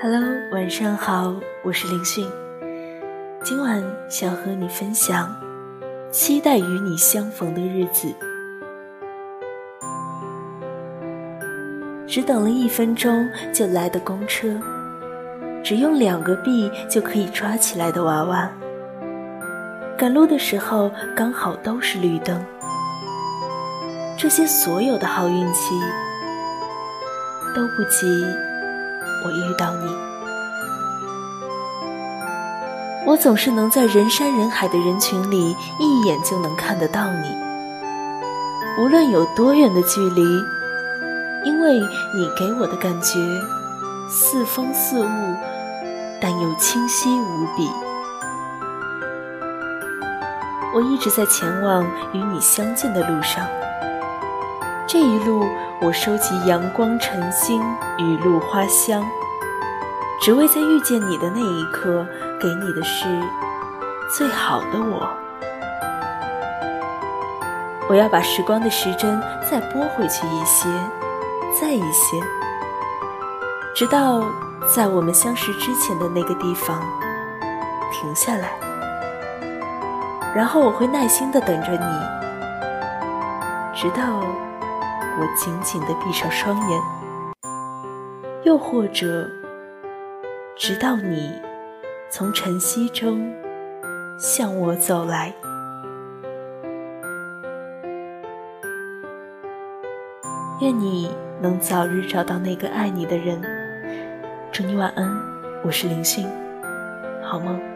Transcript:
Hello，晚上好，我是林迅。今晚想和你分享，期待与你相逢的日子。只等了一分钟就来的公车，只用两个币就可以抓起来的娃娃。赶路的时候刚好都是绿灯。这些所有的好运气，都不及我遇到你。我总是能在人山人海的人群里一眼就能看得到你，无论有多远的距离。因为你给我的感觉似风似雾，但又清晰无比。我一直在前往与你相见的路上，这一路我收集阳光、晨星、雨露、花香，只为在遇见你的那一刻，给你的是最好的我。我要把时光的时针再拨回去一些。再一些，直到在我们相识之前的那个地方停下来，然后我会耐心的等着你，直到我紧紧的闭上双眼，又或者直到你从晨曦中向我走来。愿你能早日找到那个爱你的人。祝你晚安，我是林星，好梦。